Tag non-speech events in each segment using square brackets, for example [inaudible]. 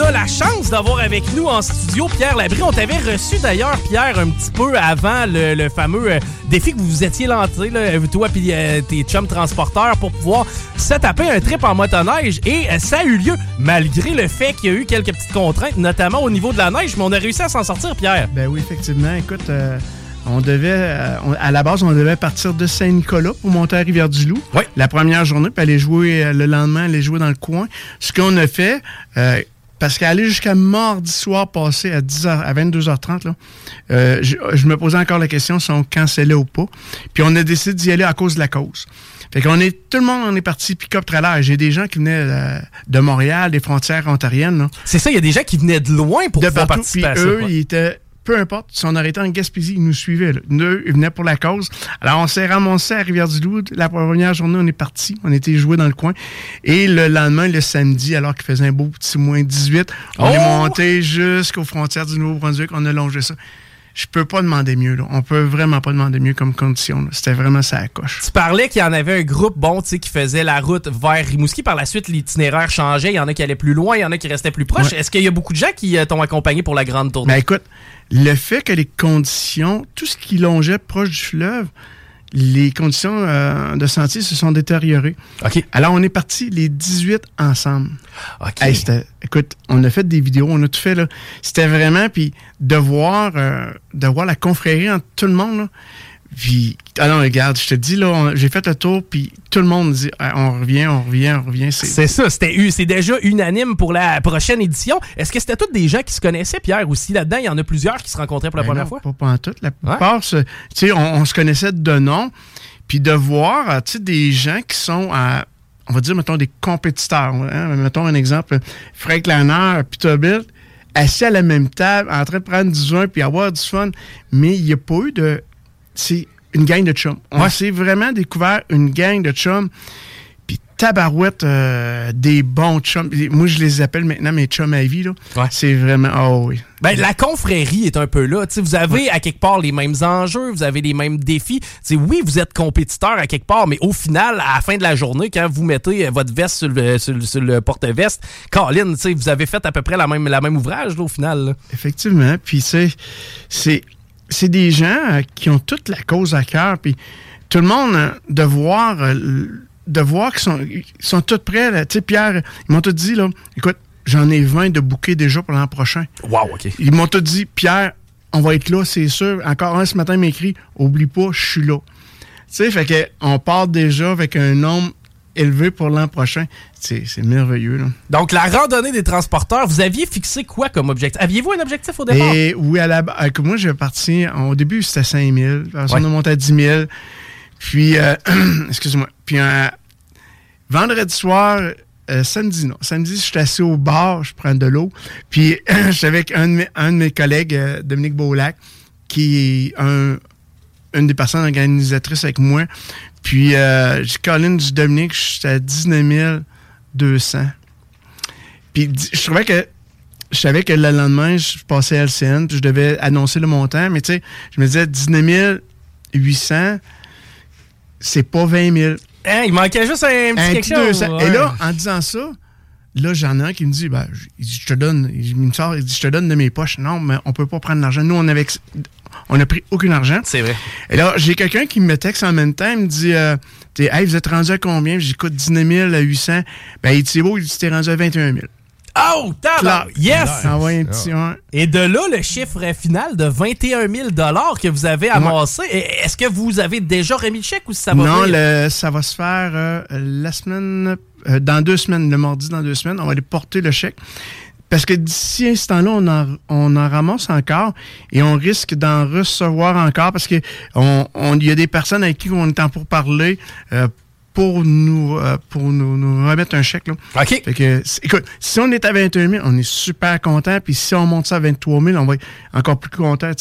On a la chance d'avoir avec nous en studio Pierre Labrie. On t'avait reçu d'ailleurs, Pierre, un petit peu avant le, le fameux euh, défi que vous vous étiez lancé, là, toi et tes chums transporteurs, pour pouvoir se taper un trip en motoneige. Et euh, ça a eu lieu, malgré le fait qu'il y a eu quelques petites contraintes, notamment au niveau de la neige, mais on a réussi à s'en sortir, Pierre. Ben oui, effectivement. Écoute, euh, on devait, euh, on- à la base, on devait partir de Saint-Nicolas pour monter à Rivière-du-Loup. Oui. La première journée, puis aller jouer euh, le lendemain, aller jouer dans le coin. Ce qu'on a fait, euh, parce qu'aller jusqu'à mardi soir passé à 10h, à 22h30, là, euh, je, je me posais encore la question si on cancellait ou pas. Puis on a décidé d'y aller à cause de la cause. Fait qu'on est, tout le monde on est parti pick-up trailer. J'ai des gens qui venaient euh, de Montréal, des frontières ontariennes, C'est ça, il y a des gens qui venaient de loin pour de pouvoir partout. Participer à ça. eux, ouais. ils étaient, peu importe, si on arrêtait en Gaspésie, ils nous suivaient. Là. Eux, ils venaient pour la cause. Alors, on s'est ramassé à Rivière-du-Loup. La première journée, on est parti. On était joué dans le coin. Et le lendemain, le samedi, alors qu'il faisait un beau petit moins 18, on est Oh! monté jusqu'aux frontières du Nouveau-Brunswick. On a longé ça. Je peux pas demander mieux. Là. On peut vraiment pas demander mieux comme condition. C'était vraiment ça à coche. Tu parlais qu'il y en avait un groupe, bon, tu sais, qui faisait la route vers Rimouski. Par la suite, l'itinéraire changeait. Il y en a qui allaient plus loin, il y en a qui restaient plus proches. Ouais. Est-ce qu'il y a beaucoup de gens qui euh, t'ont accompagné pour la grande tournée? Ben écoute, le fait que les conditions, tout ce qui longeait proche du fleuve, les conditions euh, de sentier se sont détériorées. OK. Alors, on est partis les 18 ensemble. OK. Hey, c'était- écoute, on a fait des vidéos, on a tout fait. là. C'était vraiment, puis de voir, euh, de voir la confrérie entre tout le monde. Là, puis, ah non, regarde, je te dis, là, j'ai fait le tour, puis tout le monde dit, Ah, on revient, on revient, on revient. C'est ça, c'était c'est déjà unanime pour la prochaine édition. Est-ce que c'était tous des gens qui se connaissaient, Pierre, aussi là-dedans? Il y en a plusieurs qui se rencontraient pour la Ben première non, fois? Pas, pas en tout. La plupart, tu sais, on, on se connaissait de nom, puis de voir, euh, tu sais, des gens qui sont, à, on va dire, mettons, des compétiteurs. hein. Mettons un exemple, Frank Lanner, Peterbilt, assis à la même table, en train de prendre du vin, puis avoir du fun, mais il n'y a pas eu de... C'est une gang de chums. On s'est vraiment découvert une gang de chums, puis tabarouette, euh, des bons chums. Moi, je les appelle maintenant mes chums à vie, là. C'est vraiment... Oh oui. Ben, la confrérie est un peu là. Vous avez à quelque part les mêmes enjeux, vous avez les mêmes défis. Oui, vous êtes compétiteur à quelque part, mais au final, à la fin de la journée, quand vous mettez euh, votre veste sur le, sur le- sur le porte-veste, Colin, vous avez fait à peu près la même, la même ouvrage là, au final. là. Effectivement. Puis c'est, c'est, des gens euh, qui ont toute la cause à cœur. Puis tout le monde, euh, de voir, euh, de voir qu'ils sont, ils sont tous prêts. là. Tu sais, Pierre, ils m'ont tout dit, là, écoute, j'en ai 20 de bouquets déjà pour l'an prochain. Wow, OK. Ils m'ont tout dit, Pierre, on va être là, c'est sûr. Encore un ce matin m'a écrit, oublie pas, je suis là. sais, fait que on part déjà avec un nombre élevé pour l'an prochain. C'est merveilleux. Là. Donc, la randonnée des transporteurs, vous aviez fixé quoi comme objectif? Aviez-vous un objectif au départ? Et, oui, à la moi, j'ai parti, au début, c'était 5 000. Après, on a monté à 10 000. Puis, euh, [clears throat] excuse-moi. Puis, un vendredi soir, euh, samedi, non. Samedi, je suis assis au bar, je prends de l'eau. Puis, [clears throat] je suis avec un de mes, un de mes collègues, euh, Dominique Beaulac, qui est un, une des personnes organisatrices avec moi. Puis, euh, j'ai Colin du Dominique, je suis à 19 200. Puis, je trouvais que je savais que le lendemain, je passais à LCN, puis je devais annoncer le montant, mais tu sais, je me disais 19 800, c'est pas 20 000. Hein, il manquait juste un petit quelque chose. Et là, en disant ça, là, j'en ai un qui me dit, ben, je te donne, il me sort, il dit, je te donne de mes poches. Non, mais on peut pas prendre l'argent. Nous, on avait, on a pris aucun argent. C'est vrai. Et là, j'ai quelqu'un qui me texte en même temps, il me dit, euh, hey, vous êtes rendu à combien? J'écoute 19 000 à 800. Ben, il dit, c'est beau, il dit, t'es rendu à 21 000. Oh, Yes! un petit, Et de là, le chiffre final de 21 000 que vous avez amassé, est-ce que vous avez déjà remis le chèque ou ça va Non, le, ça va se faire euh, la semaine, euh, dans deux semaines, le mardi dans deux semaines, on va aller porter le chèque. Parce que d'ici ce temps-là, on en, on en ramasse encore et on risque d'en recevoir encore parce que on, il y a des personnes avec qui on est en pour parler euh, pour nous euh, pour nous, remettre un chèque. Là. OK. Fait que, écoute, si on est à 21 000, on est super content. Puis si on monte ça à 23 000, on va être encore plus content.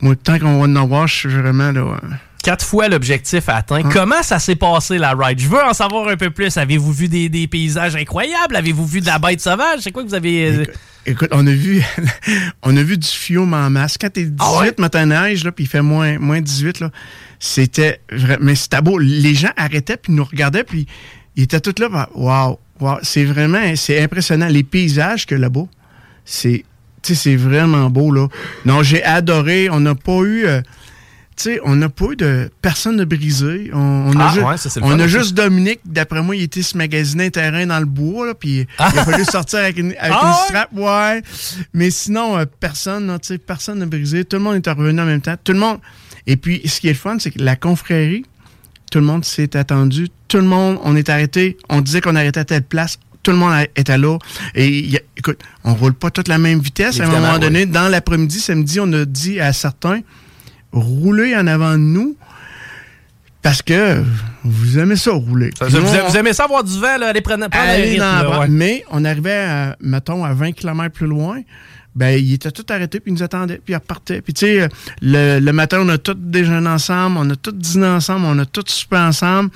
Moi, tant qu'on va en avoir, je suis vraiment là. Quatre fois l'objectif atteint. Hein? Comment ça s'est passé la ride? Je veux en savoir un peu plus. Avez-vous vu des, des paysages incroyables? Avez-vous vu de la bête sauvage? C'est quoi que vous avez. Euh, écoute, on a vu [laughs] on a vu du fiume en masse. Quand t'es 18 ah matin neige, là, puis il fait moins, moins 18, là, c'était mais c'était beau. Les gens arrêtaient puis nous regardaient puis ils étaient tous là. Waouh, wow, c'est vraiment c'est impressionnant les paysages que là-bas. C'est c'est vraiment beau là. Non, j'ai adoré. On n'a pas eu euh, sais, on n'a pas eu de personne de brisé. On, a, ah, on a juste Dominique, d'après moi, il était se magasiner un terrain dans le bois, là, puis il a fallu sortir avec une, avec ah, strap, ouais. Mais sinon, euh, personne, tu sais, personne n'a brisé. Tout le monde est revenu en même temps. Tout le monde. Et puis, ce qui est le fun, c'est que la confrérie, tout le monde s'est attendu. Tout le monde, on est arrêté. On disait qu'on arrêtait à telle place tout le monde était là. Et écoute, on roule pas toute la même vitesse. à un moment donné, dans l'après-midi, samedi, on a dit à certains, rouler en avant de nous parce que vous aimez ça rouler. vous, aimez ça avoir du vent, là, aller prendre, prendre Mais on arrivait, à, mettons, à 20 km plus loin. Ben, il était tout arrêté, puis il nous attendait, puis il repartait. Puis, tu sais, le, matin, on a tous déjeuné ensemble, on a tous dîné ensemble, on a tous soupé ensemble.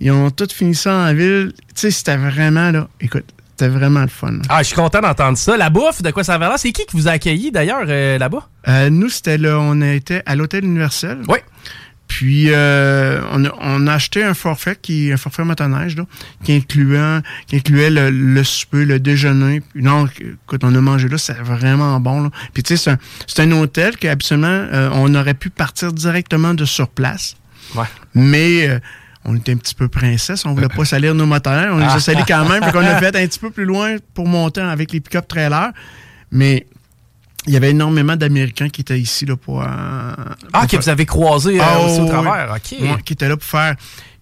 Ils ont tous fini ça en ville. Tu sais, c'était vraiment, là, écoute, c'était vraiment le fun. Ah, je suis content d'entendre ça. La bouffe, de quoi ça va là? C'est qui qui vous a accueilli d'ailleurs euh, là-bas? Euh, nous, c'était là, on était à l'hôtel universel. Oui. Puis euh, on, a, acheté un forfait qui un forfait motoneige là, qui incluait qui incluait le, le souper, le déjeuner. Non, quand on a mangé là, c'est vraiment bon. Là. Puis tu sais, c'est un, un, hôtel qu'habituellement on aurait pu partir directement de sur place. Ouais. Mais on était un petit peu princesse, on voulait pas [laughs] salir nos moteurs, on les a salis quand même, puis qu'on a [laughs] fait un petit peu plus loin pour monter avec les pick-up trailers. Mais il y avait énormément d'Américains qui étaient ici là, pour. Euh, ah, que vous avez croisé euh, ah, aussi au travers, OK. qui étaient là pour faire.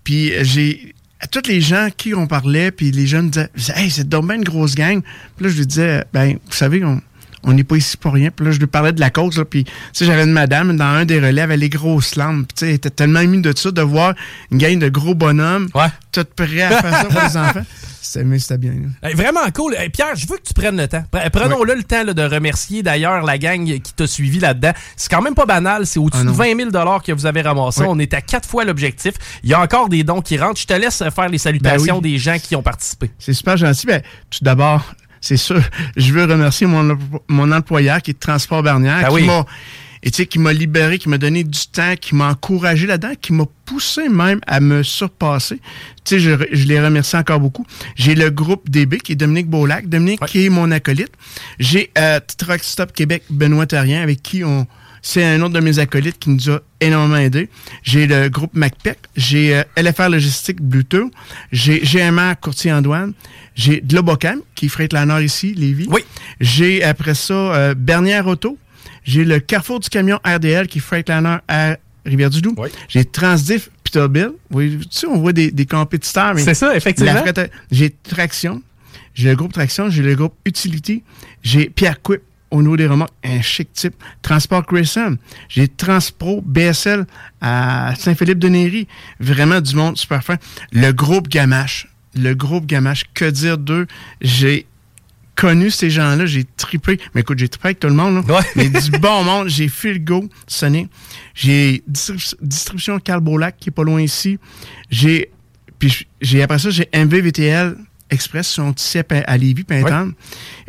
Puis j'ai. À tous les gens qui on parlait, puis les jeunes disaient Hey, c'est donc bien une grosse gang. Puis là, je lui disais Ben, vous savez, on, on n'est pas ici pour rien. Puis là, je lui parlais de la cause. Là, puis, tu sais, j'avais une madame dans un des relais, avec les grosses lampes. tu sais, elle était tellement émue de ça, de voir une gang de gros bonhommes, ouais. tout prêt à faire ça pour les enfants. [laughs] C'était bien. vraiment cool. Pierre, je veux que tu prennes le temps. Prenons-le le temps de remercier d'ailleurs la gang qui t'a suivi là-dedans. C'est quand même pas banal. C'est au-dessus ah de 20 000 que vous avez ramassé. On est à quatre fois l'objectif. Il y a encore des dons qui rentrent. Je te laisse faire les salutations ben des gens qui ont participé. C'est super gentil. Ben, tout d'abord, c'est sûr, je veux remercier mon, mon employeur qui est Transport Bernière, ben qui m'a et tu sais, qui m'a libéré, qui m'a donné du temps, qui m'a encouragé là-dedans, qui m'a poussé même à me surpasser. Tu sais, je, je les remercie encore beaucoup. J'ai le groupe DB, qui est Dominique Beaulac. Dominique, qui est mon acolyte. J'ai euh, Truck Stop Québec, Benoît Terrien, avec qui on... C'est un autre de mes acolytes qui nous a énormément aidé. J'ai le groupe MacPec. J'ai euh, LFR Logistique Bluetooth. J'ai GMR Courtier en douane. J'ai Globocam, qui freight la Nord ici, Lévis. Oui. J'ai après ça euh, Bernière Auto. J'ai le Carrefour du camion RDL qui freightliner à Rivière-du-Loup. J'ai Transdif Peterbilt. Oui, tu sais, on voit des, des compétiteurs. C'est ça, effectivement. la J'ai Traction, j'ai le groupe Traction, j'ai le groupe Utility, j'ai Pierre Quip au niveau des remorques, un chic type. Transport Crescent, j'ai Transpro BSL à Saint-Philippe-de-Néry. Vraiment du monde super fin. Le groupe Gamache, le groupe Gamache, que dire d'eux? J'ai connu ces gens-là, j'ai trippé. Mais écoute, j'ai trippé avec tout le monde. Là. Ouais. [laughs] Mais du bon monde, j'ai fait le go, Sonic. J'ai distrib- distribution Calbolac qui est pas loin ici. J'ai puis j'ai après ça, j'ai MVVTL Express, son ici à, à Lévis, Pintante.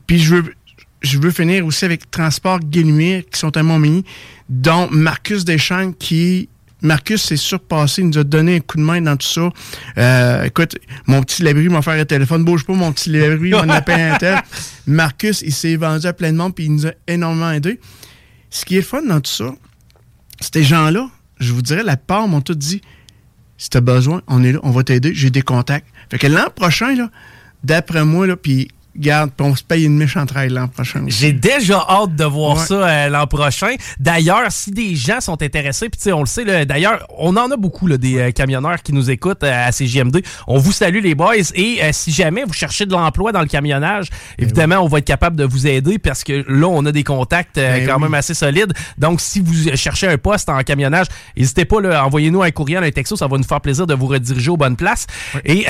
Puis je veux je veux finir aussi avec Transport Guillemire qui sont à Montmagny, dont Marcus Deschamps qui Marcus s'est surpassé, il nous a donné un coup de main dans tout ça. Euh, écoute, mon petit Labri m'a fait un téléphone, bouge pas, mon petit Labri m'a appelé un tel. [laughs] Marcus, il s'est vendu à plein de monde, puis il nous a énormément aidé. Ce qui est fun dans tout ça, ces gens-là, je vous dirais, la part m'ont tout dit si t'as besoin, on est là, on va t'aider, j'ai des contacts. Fait que l'an prochain, là, d'après moi, là, puis garde, puis on se paye une trail l'an prochain. J'ai déjà hâte de voir Ouais. ça euh, l'an prochain. D'ailleurs, si des gens sont intéressés, puis tu sais, on le sait, d'ailleurs, on en a beaucoup là, des euh, camionneurs qui nous écoutent euh, à CJMD. On vous salue les boys et si jamais vous cherchez de l'emploi dans le camionnage, évidemment, on va être capable de vous aider parce que là, on a des contacts Ben quand oui. même assez solides. Donc, si vous cherchez un poste en camionnage, n'hésitez pas, envoyez-nous un courriel, un texto, ça va nous faire plaisir de vous rediriger aux bonnes places. Et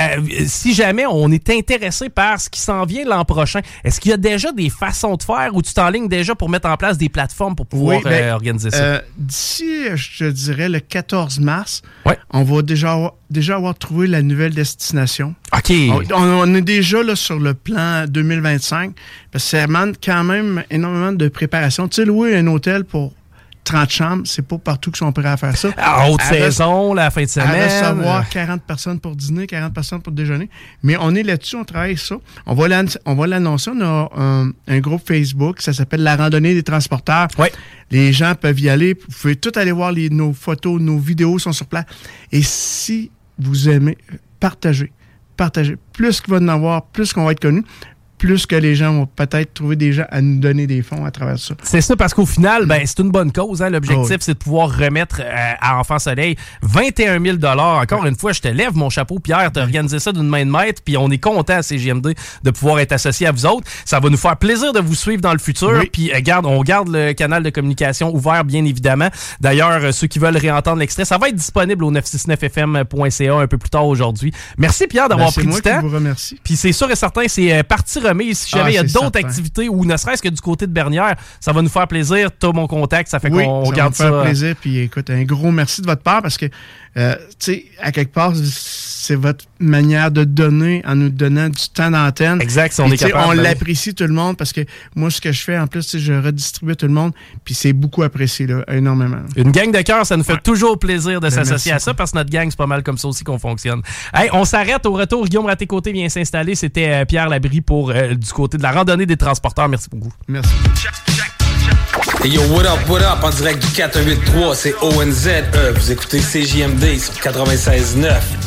si jamais on est intéressé par ce qui s'en vient l'an prochain, est-ce qu'il y a déjà des façons de faire ou tu t'enlignes déjà pour mettre en place des plateformes pour pouvoir Oui, ben, euh, organiser ça? Euh, D'ici, je te dirais, le 14 mars, Ouais. on va déjà avoir, déjà avoir trouvé la nouvelle destination. OK. On, on est déjà là sur le plan 2025, parce que ça demande quand même énormément de préparation. Tu sais, louer un hôtel pour 30 chambres, c'est pas partout qu'ils sont prêts à faire ça. À haute À saison, la fin de à semaine. recevoir 40 personnes pour dîner, 40 personnes pour déjeuner. Mais on est là-dessus, on travaille ça. On va l'ann- on va l'annoncer. On a un, un groupe Facebook, ça s'appelle La randonnée des transporteurs. Ouais. Les gens peuvent y aller. Vous pouvez tout aller voir les, nos photos, nos vidéos sont sur place. Et si vous aimez, partagez. Partagez. Plus qu'il va en avoir, plus qu'on va être connu, plus que les gens vont peut-être trouver des gens à nous donner des fonds à travers ça. C'est ça, parce qu'au final, ben, c'est une bonne cause. Hein. L'objectif, Ah oui. c'est de pouvoir remettre euh, à Enfant Soleil 21 000 Encore une fois, je te lève mon chapeau, Pierre. Tu as organisé ça d'une main de maître, puis on est content à CGMD de pouvoir être associé à vous autres. Ça va nous faire plaisir de vous suivre dans le futur. Oui. Puis, euh, garde, on garde le canal de communication ouvert, bien évidemment. D'ailleurs, euh, ceux qui veulent réentendre l'extrait, ça va être disponible au 969fm.ca un peu plus tard aujourd'hui. Merci, Pierre, d'avoir Ben, pris moi du temps. qui vous remercie. Puis c'est sûr et certain, c'est euh, partie remise. Si jamais Ah, il y a d'autres activités ou ne serait-ce que du côté de Bernière, ça va nous faire plaisir. T'as mon contact, ça fait Oui, qu'on ça va garde me faire ça. plaisir. Puis écoute, un gros merci de votre part parce que, euh, tu sais, à quelque part, c'est votre manière de donner en nous donnant du temps d'antenne. Exact, si on est capable. On ben l'apprécie tout le monde parce que moi, ce que je fais, en plus, sais, je redistribue tout le monde. Puis c'est beaucoup apprécié, là, énormément. Une gang de cœur, ça nous fait toujours plaisir de Ben, s'associer à ça parce que notre gang, c'est pas mal comme ça aussi qu'on fonctionne. Hey, on s'arrête au retour. Guillaume Raté-Côté vient s'installer. C'était euh, Pierre Labrie pour euh, du côté de la randonnée des transporteurs. Merci beaucoup. Merci. Hey yo, what up, what up, en direct du 483, c'est ONZ. Euh, vous écoutez CJMD sur 96.9.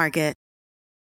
Market.